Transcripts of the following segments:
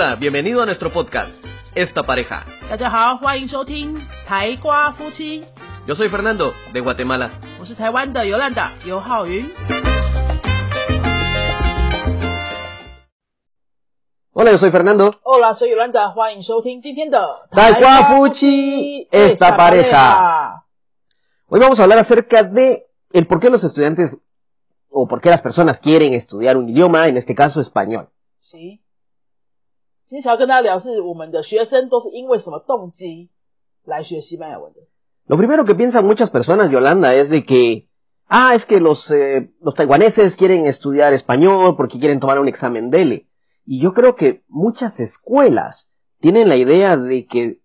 Hola, bienvenido a nuestro podcast, Esta Pareja. Yo soy Fernando, de Guatemala. Hola, yo soy Fernando. Hola, soy Yolanda. Fuchi, esta pareja. Hoy vamos a hablar acerca de el por qué los estudiantes o por qué las personas quieren estudiar un idioma, en este caso español. Sí. 今天想要跟大家聊是我们的学生都是因为什么动机来学西班牙文的？ Lo primero que piensan muchas personas, Yolanda, es de que, ah, es que los, eh, los taiwaneses quieren estudiar español porque quieren tomar un examen DELE. Y yo creo que muchas escuelas tienen la idea de que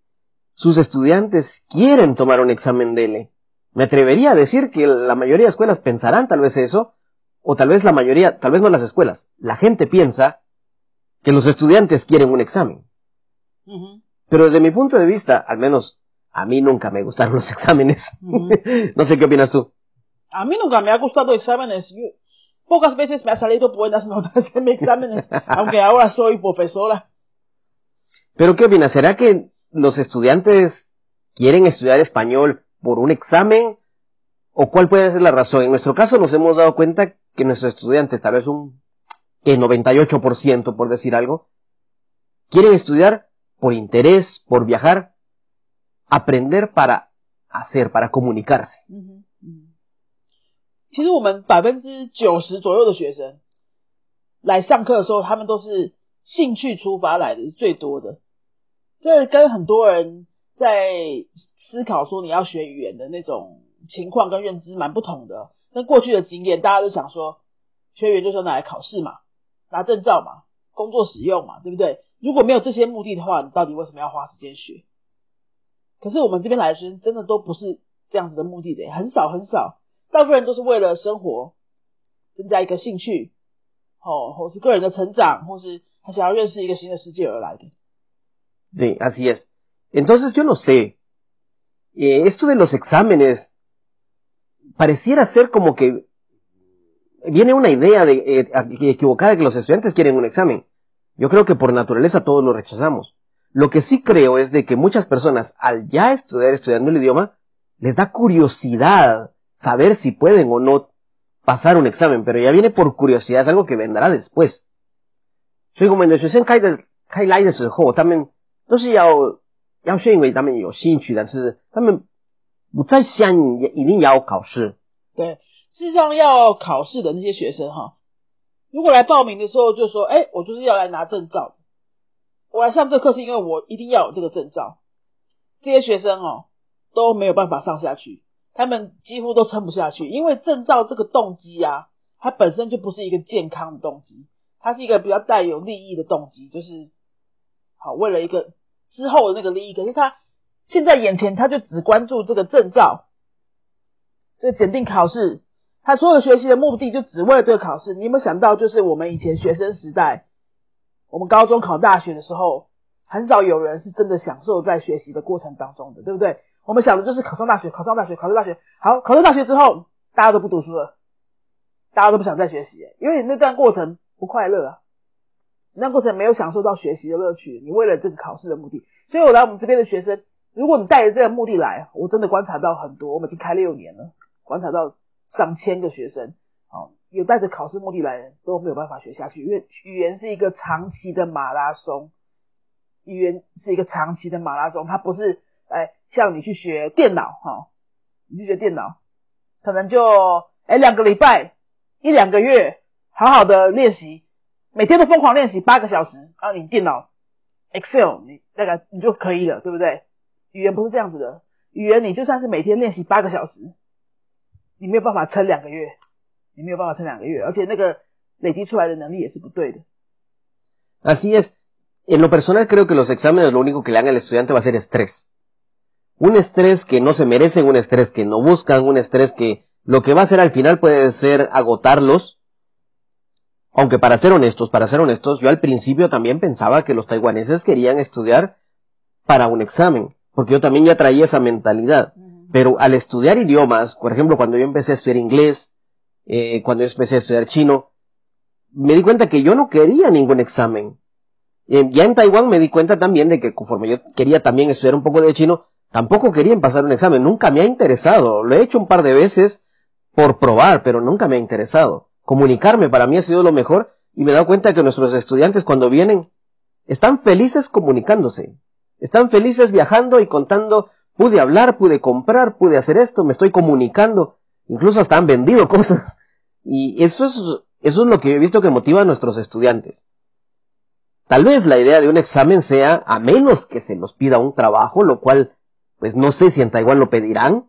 sus estudiantes quieren tomar un examen DELE. Me atrevería a decir que la mayoría de escuelas pensarán tal vez eso, o tal vez la mayoría, tal vez no las escuelas, la gente piensa que los estudiantes quieren un examen. Pero desde mi punto de vista, al menos a mí nunca me gustaron los exámenes. No sé qué opinas tú. A mí nunca me ha gustado exámenes. Yo- pocas veces me ha salido buenas notas en mis exámenes, aunque ahora soy profesora. Pero ¿qué opinas? ¿Será que los estudiantes quieren estudiar español por un examen? ¿O cuál puede ser la razón? En nuestro caso nos hemos dado cuenta que nuestros estudiantes, tal vez un 在98% por decir algo, quieren estudiar por interés, por viajar, aprender para hacer, para comunicarse. 其实我们百分之九十左右的学生来上课的时候，他们都是兴趣出发来的，是最多的。这跟很多人在思考说你要学语言的那种情况跟认知蛮不同的。跟过去的经验，大家都想说学语言就是拿来考试嘛，拿证照嘛，工作使用嘛，对不对？如果没有这些目的的话，你到底为什么要花时间学？可是我们这边来的学生真的都不是这样子的目的的，很少很少，大部分人都是为了生活，增加一个兴趣，哦，或是个人的成长，或是他想要认识一个新的世界而来的。Sí, así es. Entonces yo no sé. Eh, esto de los exámenes pareciera ser como que viene una idea de, eh, equivocada de que los estudiantes quieren un examen. Yo creo que por naturaleza todos lo rechazamos. Lo que sí creo es de que muchas personas al ya estudiar estudiando el idioma les da curiosidad saber si pueden o no pasar un examen, pero ya viene por curiosidad, es algo que vendrá después. 所以我们的学生开的开来的时候，他们都是要要是因为他们有兴趣，但是他们不再想一定要考试。对， 事实上要考试的那些学生哈，如果来报名的时候就说，哎，我就是要来拿证照，我来上这课是因为我一定要有这个证照。这些学生哦都没有办法上下去，他们几乎都撑不下去，因为证照这个动机啊，它本身就不是一个健康的动机，它是一个比较带有利益的动机，就是好为了一个之后的那个利益，可是他现在眼前他就只关注这个证照，这个检定考试，他所有学习的目的就只为了这个考试。你有没有想到，就是我们以前学生时代，我们高中考大学的时候，很少有人是真的享受在学习的过程当中的，对不对？我们想的就是考上大学，考上大学，考上大学，好，考上大学之后，大家都不读书了，大家都不想再学习，因为你那段过程不快乐啊，你那过程没有享受到学习的乐趣，你为了这个考试的目的，所以我来我们这边的学生，如果你带着这个目的来，我真的观察到很多，我们已经开六年了，观察到上千个学生，哦，有带着考试目的来人都没有办法学下去，因为语言是一个长期的马拉松，语言是一个长期的马拉松，它不是哎像你去学电脑哈、哦，你去学电脑，可能就哎两个礼拜一两个月好好的练习，每天都疯狂练习八个小时，然后你电脑 Excel 你那个你就可以了，对不对？语言不是这样子的，语言你就算是每天练习八个小时，你没有办法撑两个月，你没有办法撑两个月，而且那个累积出来的能力也是不对的。 Así es. En lo personal creo que los exámenes lo único que le dan al estudiante va a ser estrés. Un estrés que no se merecen, un estrés que no buscan, un estrés que lo que va a hacer al final puede ser agotarlos. Aunque para ser honestos, para ser honestos, yo al principio también pensaba que los taiwaneses querían estudiar para un examen, porque yo también ya traía esa mentalidad. Pero al estudiar idiomas, por ejemplo, cuando yo empecé a estudiar inglés, eh, cuando yo empecé a estudiar chino, me di cuenta que yo no quería ningún examen. Eh, ya en Taiwán me di cuenta también de que conforme yo quería también estudiar un poco de chino, tampoco querían pasar un examen, nunca me ha interesado, lo he hecho un par de veces por probar, pero nunca me ha interesado. Comunicarme para mí ha sido lo mejor y me he dado cuenta que nuestros estudiantes cuando vienen están felices comunicándose, están felices viajando y contando, pude hablar, pude comprar, pude hacer esto, me estoy comunicando, incluso hasta han vendido cosas. Y eso es, eso es lo que he visto que motiva a nuestros estudiantes. Tal vez la idea de un examen sea, a menos que se nos pida un trabajo, lo cual, pues no sé si en Taiwán lo pedirán,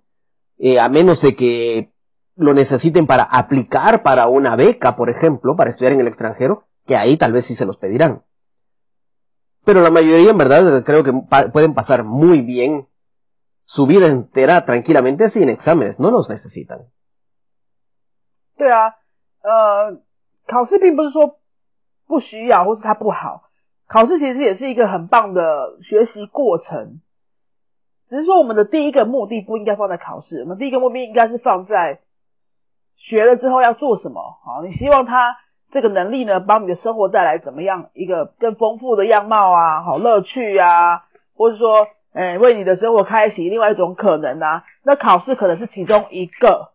eh, a menos de que lo necesiten para aplicar para una beca, por ejemplo, para estudiar en el extranjero, que ahí tal vez sí se los pedirán. Pero la mayoría, en verdad, creo que pueden pasar muy bien su vida entera tranquilamente sin exámenes, no los necesitan. 对啊，呃，考试并不是说不需要或是它不好，考试其实也是一个很棒的学习过程。只是说我们的第一个目的不应该放在考试，我们第一个目的应该是放在学了之后要做什么。好，你希望他这个能力呢，帮你的生活带来怎么样一个更丰富的样貌啊，好乐趣啊，或者说，哎，为你的生活开启另外一种可能啊。那考试可能是其中一个。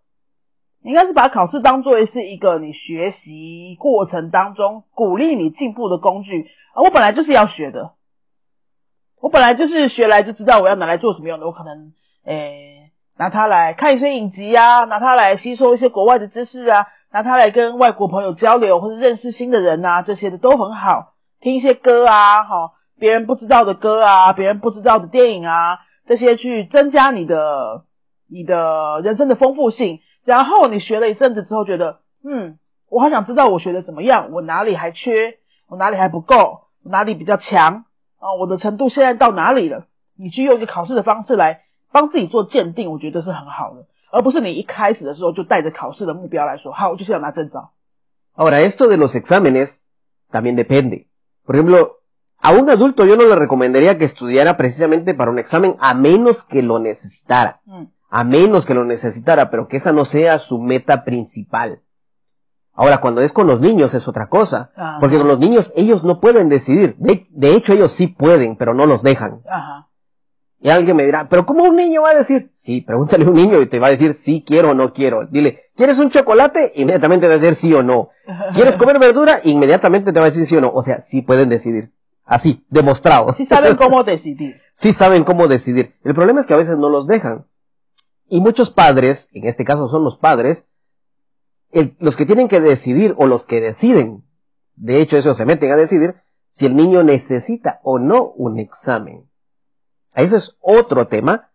应该是把考试当作是一个你学习过程当中鼓励你进步的工具啊！我本来就是要学的，我本来就是学来就知道我要拿来做什么用的。我可能诶拿它来看一些影集啊，拿它来吸收一些国外的知识啊，拿它来跟外国朋友交流或者认识新的人啊，这些的都很好。听一些歌啊，哈，别人不知道的歌啊，别人不知道的电影啊，这些去增加你的你的人生的丰富性。然后你学了一阵子之后，觉得，嗯，我好想知道我学的怎么样，我哪里还缺，我哪里还不够，我哪里比较强啊？我的程度现在到哪里了？你去用一个考试的方式来帮自己做鉴定，我觉得是很好的，而不是你一开始的时候就带着考试的目标来说，好，我就是要拿证照。Ahora esto de los exámenes también depende. Por ejemplo, a un adulto yo no le recomendaría que estudiara precisamente para un examen a menos que lo necesitara. a menos que lo necesitara, pero que esa no sea su meta principal. Ahora, cuando es con los niños es otra cosa, porque con los niños ellos no pueden decidir. De, hecho, ellos sí pueden, pero no los dejan. Y alguien me dirá, pero ¿cómo un niño va a decir? Sí, pregúntale a un niño y te va a decir sí quiero o no quiero. Dile, ¿quieres un chocolate? Inmediatamente te va a decir sí o no. ¿Quieres comer verdura? Inmediatamente te va a decir sí o no. O sea, sí pueden decidir. Así, demostrado. Sí saben cómo decidir. sí saben cómo decidir. El problema es que a veces no los dejan. Y muchos padres, en este caso son los padres, los que tienen que decidir o los que deciden, de hecho eso se meten a decidir, si el niño necesita o no un examen. Ese es otro tema.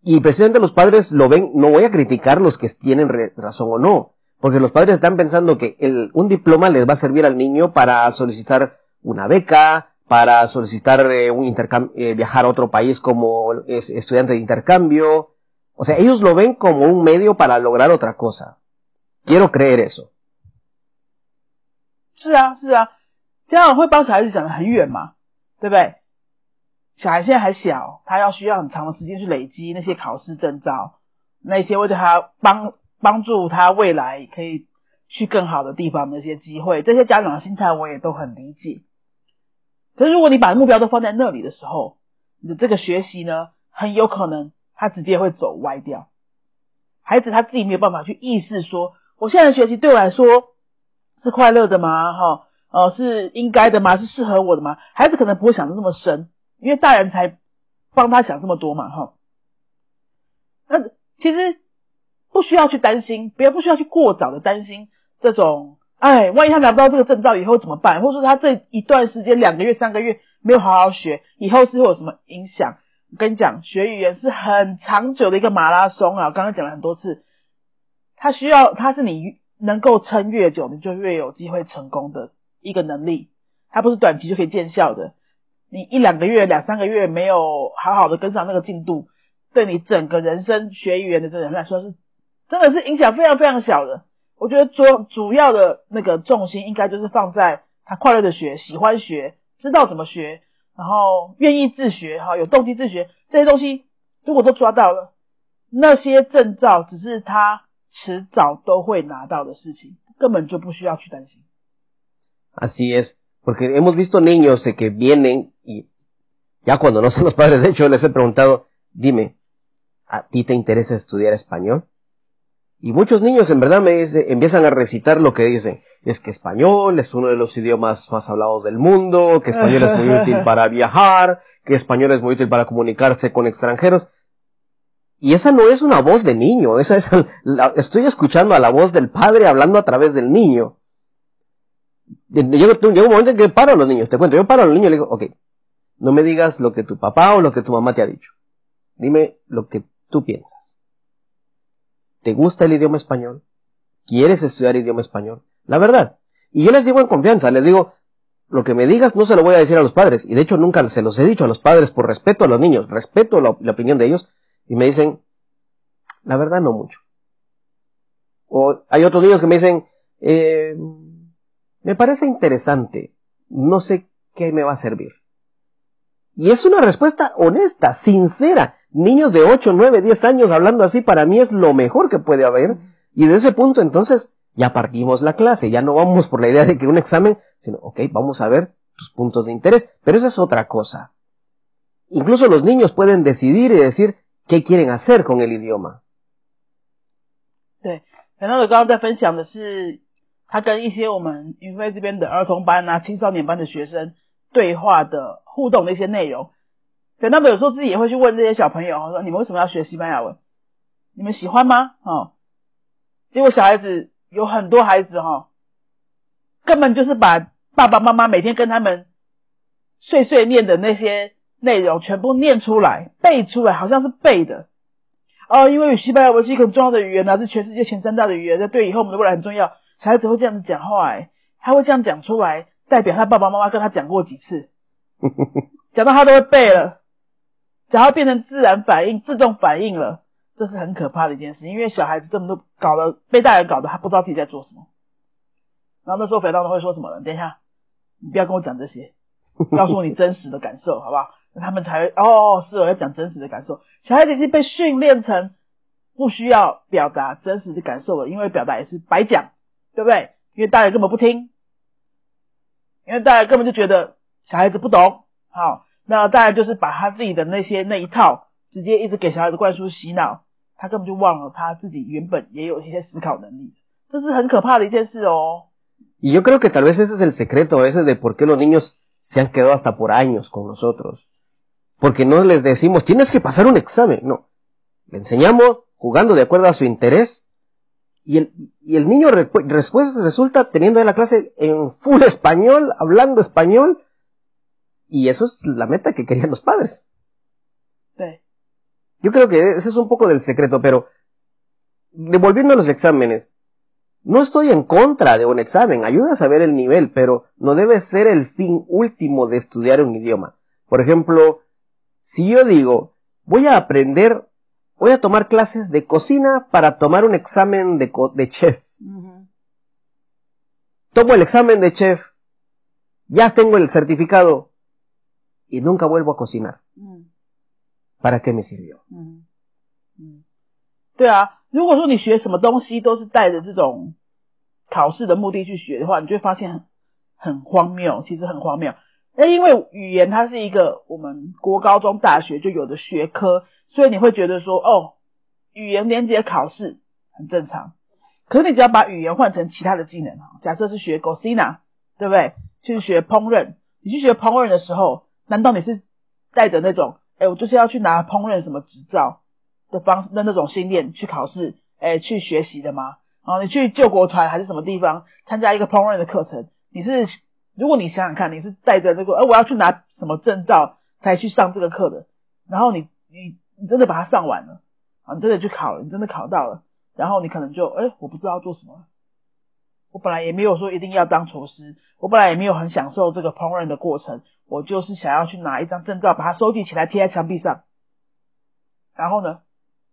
Y precisamente los padres lo ven, no voy a criticar los que tienen razón o no, porque los padres están pensando que el, un diploma les va a servir al niño para solicitar una beca, para solicitar eh, un intercambio, eh, viajar a otro país como estudiante de intercambio, o sea, ellos lo ven como un medio para lograr otra cosa. Quiero creer eso. 是啊，是啊，家长会帮小孩子想的很远嘛，对不对？小孩现在还小，他要需要很长的时间去累积那些考试证照，那些为他帮帮助他未来可以去更好的地方的一些机会，这些家长的心态我也都很理解。可是如果你把目标都放在那里的时候，你的这个学习呢，很有可能他直接会走歪掉，孩子他自己没有办法去意识说，我现在学习对我来说是快乐的吗？哈，呃，是应该的吗？是适合我的吗？孩子可能不会想的那么深，因为大人才帮他想这么多嘛，哈。那其实不需要去担心，不要不需要去过早的担心这种，哎，万一他拿不到这个证照以后怎么办？或者说他这一段时间两个月、三个月没有好好学，以后是会有什么影响？我跟你讲，学语言是很长久的一个马拉松啊！刚刚讲了很多次，它需要，它是你能够撑越久，你就越有机会成功的一个能力。它不是短期就可以见效的。你一两个月、两三个月没有好好的跟上那个进度，对你整个人生学语言的这人来说是真的是影响非常非常小的。我觉得主主要的那个重心应该就是放在他快乐的学、喜欢学、知道怎么学。然后愿意自学哈，有动机自学这些东西，如果都抓到了，那些证照只是他迟早都会拿到的事情，根本就不需要去担心。Así es. Porque hemos visto niños que vienen y ya cuando no son los padres, de hecho les he preguntado, dime, ¿a ti te interesa estudiar español? Y muchos niños en verdad me empiezan a recitar lo que dicen. Es que español es uno de los idiomas más hablados del mundo, que español es muy útil para viajar, que español es muy útil para comunicarse con extranjeros. Y esa no es una voz de niño, esa es la, estoy escuchando a la voz del padre hablando a través del niño. Llega, un momento en que paro a los niños, te cuento, yo paro a los niños y le digo, ok, no me digas lo que tu papá o lo que tu mamá te ha dicho. Dime lo que tú piensas. ¿Te gusta el idioma español? ¿Quieres estudiar idioma español? La verdad. Y yo les digo en confianza, les digo, lo que me digas no se lo voy a decir a los padres. Y de hecho nunca se los he dicho a los padres por respeto a los niños, respeto la, opinión de ellos. Y me dicen, la verdad no mucho. O hay otros niños que me dicen, eh, me parece interesante, no sé qué me va a servir. Y es una respuesta honesta, sincera Niños de 8, 9, 10 años hablando así para mí es lo mejor que puede haber. Y de ese punto entonces ya partimos la clase, ya no vamos por la idea de que un examen, sino, ok, vamos a ver tus puntos de interés. Pero esa es otra cosa. Incluso los niños pueden decidir y decir qué quieren hacer con el idioma. 对，然后我刚刚在分享的是他跟一些我们云飞这边的儿童班啊、青少年班的学生对话的互动的一些内容， 对，那么有时候自己也会去问这些小朋友，说你们为什么要学西班牙文？你们喜欢吗？哦，结果小孩子有很多孩子哈，根本就是把爸爸妈妈每天跟他们碎碎念的那些内容全部念出来、背出来，好像是背的。哦，因为西班牙文是一个很重要的语言啊，是全世界前三大的语言，这对以后我们的未来很重要。小孩子会这样子讲话，哎，他会这样讲出来。代表他爸爸妈妈跟他讲过几次，讲到他都会背了，讲到变成自然反应、自动反应了，这是很可怕的一件事。因为小孩子这么多搞得被大人搞得他不知道自己在做什么。然后那时候肥皂都会说什么呢？等一下，你不要跟我讲这些，告诉我你真实的感受，好不好？他们才会哦，是我要讲真实的感受。小孩子已经被训练成不需要表达真实的感受了，因为表达也是白讲，对不对？因为大人根本不听。因为大人根本就觉得小孩子不懂，好，那大家就是把他自己的那些那一套直接一直给小孩子灌输洗脑，他根本就忘了他自己原本也有一些思考能力，这是很可怕的一件事哦。Y yo creo que tal vez ese es el secreto ese de por qué los niños se han quedado hasta por años con nosotros. Porque no les decimos, tienes que pasar un examen, no. Le enseñamos jugando de acuerdo a su interés y el, y el niño después resulta teniendo la clase en full español, hablando español, y eso es la meta que querían los padres. Sí. Yo creo que ese es un poco del secreto, pero devolviendo los exámenes, no estoy en contra de un examen, ayuda a saber el nivel, pero no debe ser el fin último de estudiar un idioma. Por ejemplo, si yo digo, voy a aprender voy a tomar clases de cocina para tomar un examen de, de chef. Tomo el examen de chef, ya tengo el certificado y nunca vuelvo a cocinar. ¿Para qué me sirvió? 对啊，如果说你学什么东西都是带着这种考试的目的去学的话，你就会发现很很荒谬，其实很荒谬。那因为语言它是一个我们国高中大学就有的学科，所以你会觉得说，哦，语言连接考试很正常。可是你只要把语言换成其他的技能，假设是学 Gosina，对不对？去学烹饪，你去学烹饪的时候，难道你是带着那种，哎，我就是要去拿烹饪什么执照的方式的那种信念去考试，哎，去学习的吗？啊，你去救国团还是什么地方参加一个烹饪的课程？你是，如果你想想看，你是带着那个，哎，我要去拿什么证照才去上这个课的？然后你你。你真的把它上完了啊！你真的去考了，你真的考到了，然后你可能就哎，我不知道做什么。我本来也没有说一定要当厨师，我本来也没有很享受这个烹饪的过程，我就是想要去拿一张证照，把它收集起来贴在墙壁上。然后呢，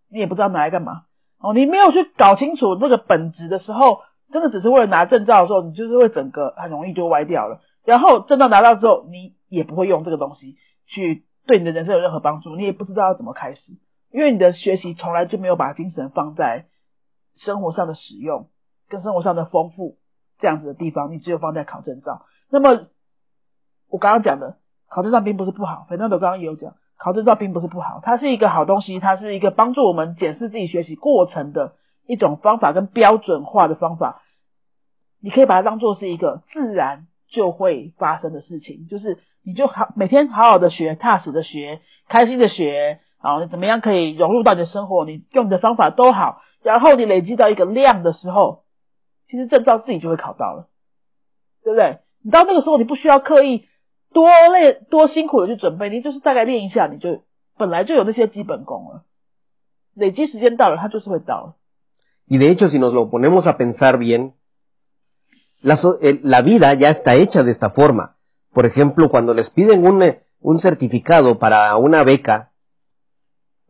你也不知道拿来干嘛哦，你没有去搞清楚这个本质的时候，真的只是为了拿证照的时候，你就是会整个很容易就歪掉了。然后证照拿到之后，你也不会用这个东西去。对你的人生有任何帮助，你也不知道要怎么开始，因为你的学习从来就没有把精神放在生活上的使用跟生活上的丰富这样子的地方，你只有放在考证照。那么我刚刚讲的考证照并不是不好，反正我刚刚也有讲，考证照并不是不好，它是一个好东西，它是一个帮助我们检视自己学习过程的一种方法跟标准化的方法。你可以把它当做是一个自然就会发生的事情，就是你就好每天好好的学，踏实的学，开心的学，啊，你怎么样可以融入到你的生活？你用你的方法都好，然后你累积到一个量的时候，其实证照自己就会考到了，对不对？你到那个时候，你不需要刻意多累多辛苦的去准备，你就是大概练一下，你就本来就有那些基本功了。累积时间到了，它就是会到了。Y de hecho, si nos lo ponemos a pensar bien, la, so- eh, la vida ya está hecha de esta forma. Por ejemplo, cuando les piden un, eh, un certificado para una beca,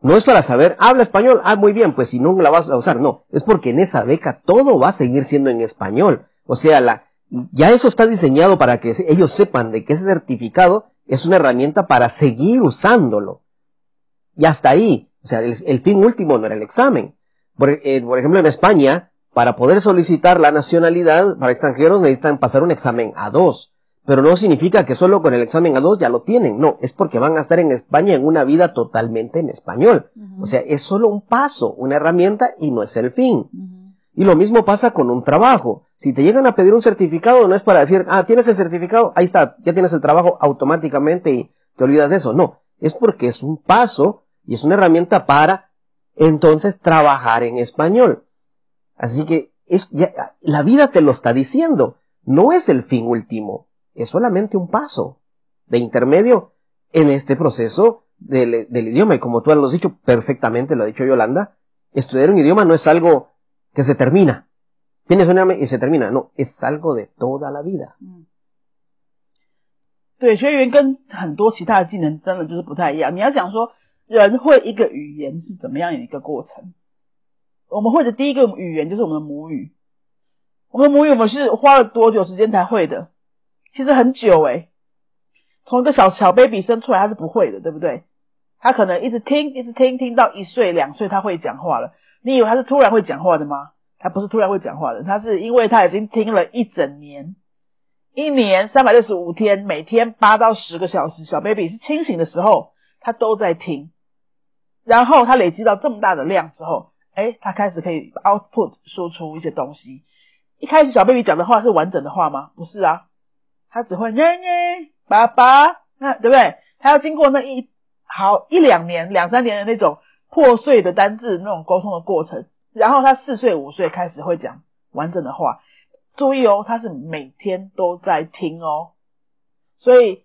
no es para saber, habla español, ah, muy bien, pues si no la vas a usar, no, es porque en esa beca todo va a seguir siendo en español. O sea, la, ya eso está diseñado para que ellos sepan de que ese certificado es una herramienta para seguir usándolo. Y hasta ahí, o sea, el, fin último no era el examen. Por, eh, por ejemplo, en España, para poder solicitar la nacionalidad para extranjeros necesitan pasar un examen A2. Pero no significa que solo con el examen A2 ya lo tienen. No, es porque van a estar en España en una vida totalmente en español. O sea, es solo un paso, una herramienta y no es el fin. Y lo mismo pasa con un trabajo. Si te llegan a pedir un certificado, no es para decir, ah, tienes el certificado, ahí está, ya tienes el trabajo automáticamente y te olvidas de eso. No, es porque es un paso y es una herramienta para entonces trabajar en español. Así que es, ya, la vida te lo está diciendo. No es el fin último, es solamente un paso de intermedio en este proceso del, del idioma. Y como tú lo has dicho perfectamente, lo ha dicho Yolanda, estudiar un idioma no es algo que se termina. Tienes un examen y se termina. No, es algo de toda la vida. 对，学语言跟很多其他的技能真的就是不太一样。你要想说，人会一个语言是怎么样的一个过程？我们会的第一个语言就是我们的母语。我们的母语我们是花了多久时间才会的？ 其实很久诶、从一个小小 baby 生出来，他是不会的，对不对？他可能一直听，一直听，听到一岁两岁，他会讲话了。你以为他是突然会讲话的吗？他不是突然会讲话的，他是因为他已经听了一整年，一年三百六十五天，每天八到十个小时，小 baby 是清醒的时候，他都在听。然后他累积到这么大的量之后，哎，他开始可以 output 说出一些东西。一开始小 baby 讲的话是完整的话吗？不是啊，他只会耶耶爸爸，那对不对？他要经过那一好一两年、两三年的那种破碎的单字那种沟通的过程，然后他四岁五岁开始会讲完整的话。注意哦，他是每天都在听哦，所以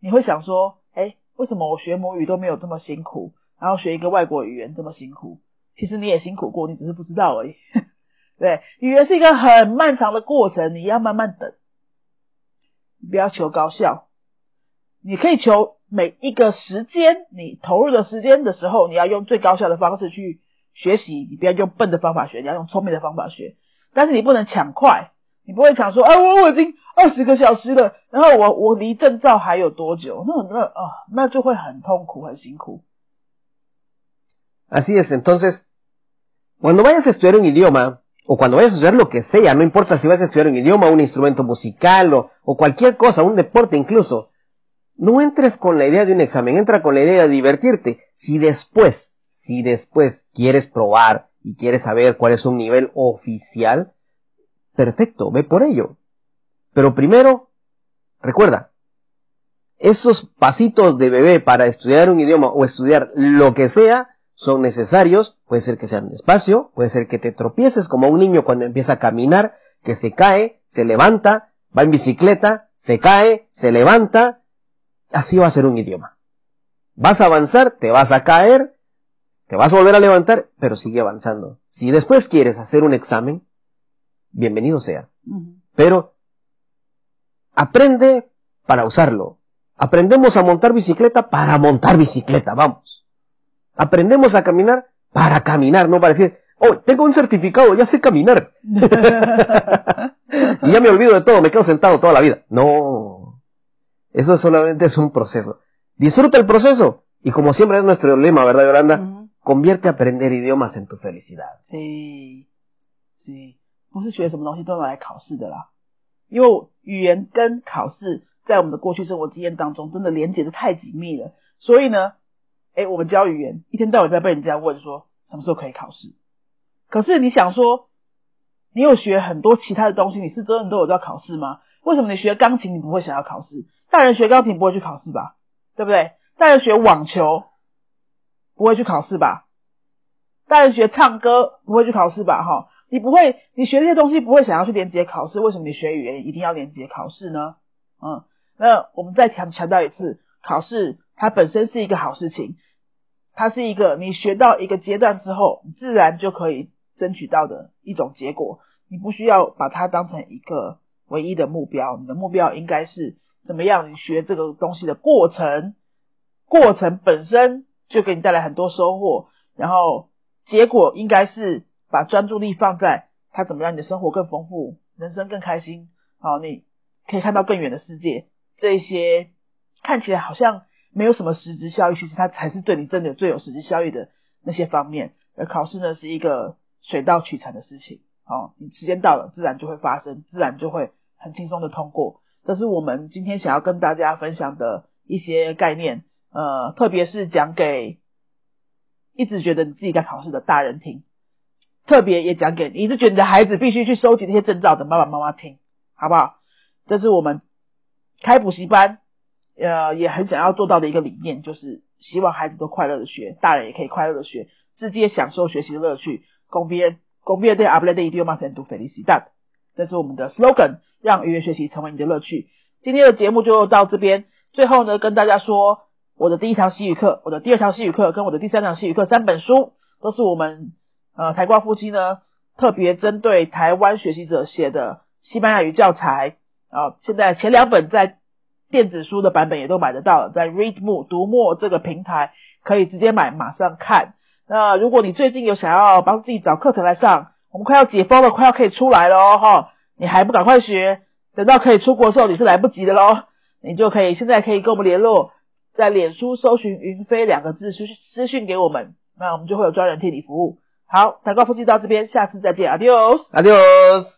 你会想说，哎，为什么我学母语都没有这么辛苦，然后学一个外国语言这么辛苦？其实你也辛苦过，你只是不知道而已。对，语言是一个很漫长的过程，你要慢慢等，不要求高效，你可以求每一个时间，你投入的时间的时候，你要用最高效的方式去学习，你不要用笨的方法学，你要用聪明的方法学，但是你不能抢快，你不会抢说，哎，我我已经二十个小时了，然后我我离证照还有多久？那那啊，那就会很痛苦，很辛苦。Así es, entonces, cuando vayas a estudiar un idioma, o cuando vayas a estudiar lo que sea, no importa si vas a estudiar un idioma, un instrumento musical o, o cualquier cosa, un deporte incluso, no entres con la idea de un examen, entra con la idea de divertirte. Si después, si después quieres probar y quieres saber cuál es un nivel oficial, perfecto, ve por ello. Pero primero, recuerda, esos pasitos de bebé para estudiar un idioma o estudiar lo que sea, son necesarios, puede ser que sean despacio, puede ser que te tropieces como un niño cuando empieza a caminar, que se cae, se levanta, va en bicicleta, se cae, se levanta, así va a ser un idioma. Vas a avanzar, te vas a caer, te vas a volver a levantar, pero sigue avanzando. Si después quieres hacer un examen, bienvenido sea. Pero aprende para usarlo. Aprendemos a montar bicicleta para montar bicicleta, vamos. Aprendemos a caminar para caminar, no para decir, oh, tengo un certificado, ya sé caminar. y ya me olvido de todo, me quedo sentado toda la vida. No, eso solamente es un proceso. Disfruta el proceso. Y como siempre es nuestro lema, ¿verdad, Yolanda? Mm -hmm. Convierte aprender idiomas en tu felicidad. 是是，不是学什么东西都拿来考试的啦，因为语言跟考试 在我们的过去生活经验当中，真的连接的太紧密了。所以呢， 哎，我们教语言一天到晚在被人家问说什么时候可以考试。可是你想说，你有学很多其他的东西，你是真的都有在考试吗？为什么你学钢琴你不会想要考试？大人学钢琴不会去考试吧？对不对？大人学网球不会去考试吧？大人学唱歌不会去考试吧？哈，你不会，你学这些东西不会想要去连接考试？为什么你学语言一定要连接考试呢？嗯，那我们再强强调一次，考试它本身是一个好事情，它是一个你学到一个阶段之后，你自然就可以争取到的一种结果。你不需要把它当成一个唯一的目标，你的目标应该是怎么样？你学这个东西的过程，过程本身就给你带来很多收获，然后结果应该是把专注力放在它怎么让你的生活更丰富，人生更开心。好，你。可以看到更远的世界，这些看起来好像没有什么实质效益，其实它才是对你真的最有实质效益的那些方面。而考试呢，是一个水到渠成的事情，哦，你时间到了，自然就会发生，自然就会很轻松的通过。这是我们今天想要跟大家分享的一些概念，呃，特别是讲给一直觉得你自己在考试的大人听，特别也讲给你一直觉得你的孩子必须去收集那些证照的爸爸妈妈听，好不好？这是我们开补习班，呃，也很想要做到的一个理念，就是希望孩子都快乐的学，大人也可以快乐的学，直接享受学习的乐趣。公边公边对阿布雷的一定要马上读菲利西达，这是我们的 slogan，让语言学习成为你的乐趣。今天的节目就到这边，最后呢，跟大家说，我的第一堂西语课，我的第二堂西语课，跟我的第三堂西语课三本书，都是我们呃台瓜夫妻呢特别针对台湾学习者写的西班牙语教材。啊，现在前两本在电子书的版本也都买得到，在 Readmo 读墨这个平台可以直接买，马上看。那如果你最近有想要帮自己找课程来上，我们快要解封了，快要可以出来了哦，你还不赶快学，等到可以出国的时候你是来不及的喽。你就可以现在可以跟我们联络，在脸书搜寻“云飞”两个字私私讯给我们，那我们就会有专人替你服务。好，台高夫妻到这边，下次再见，Adios，Adios。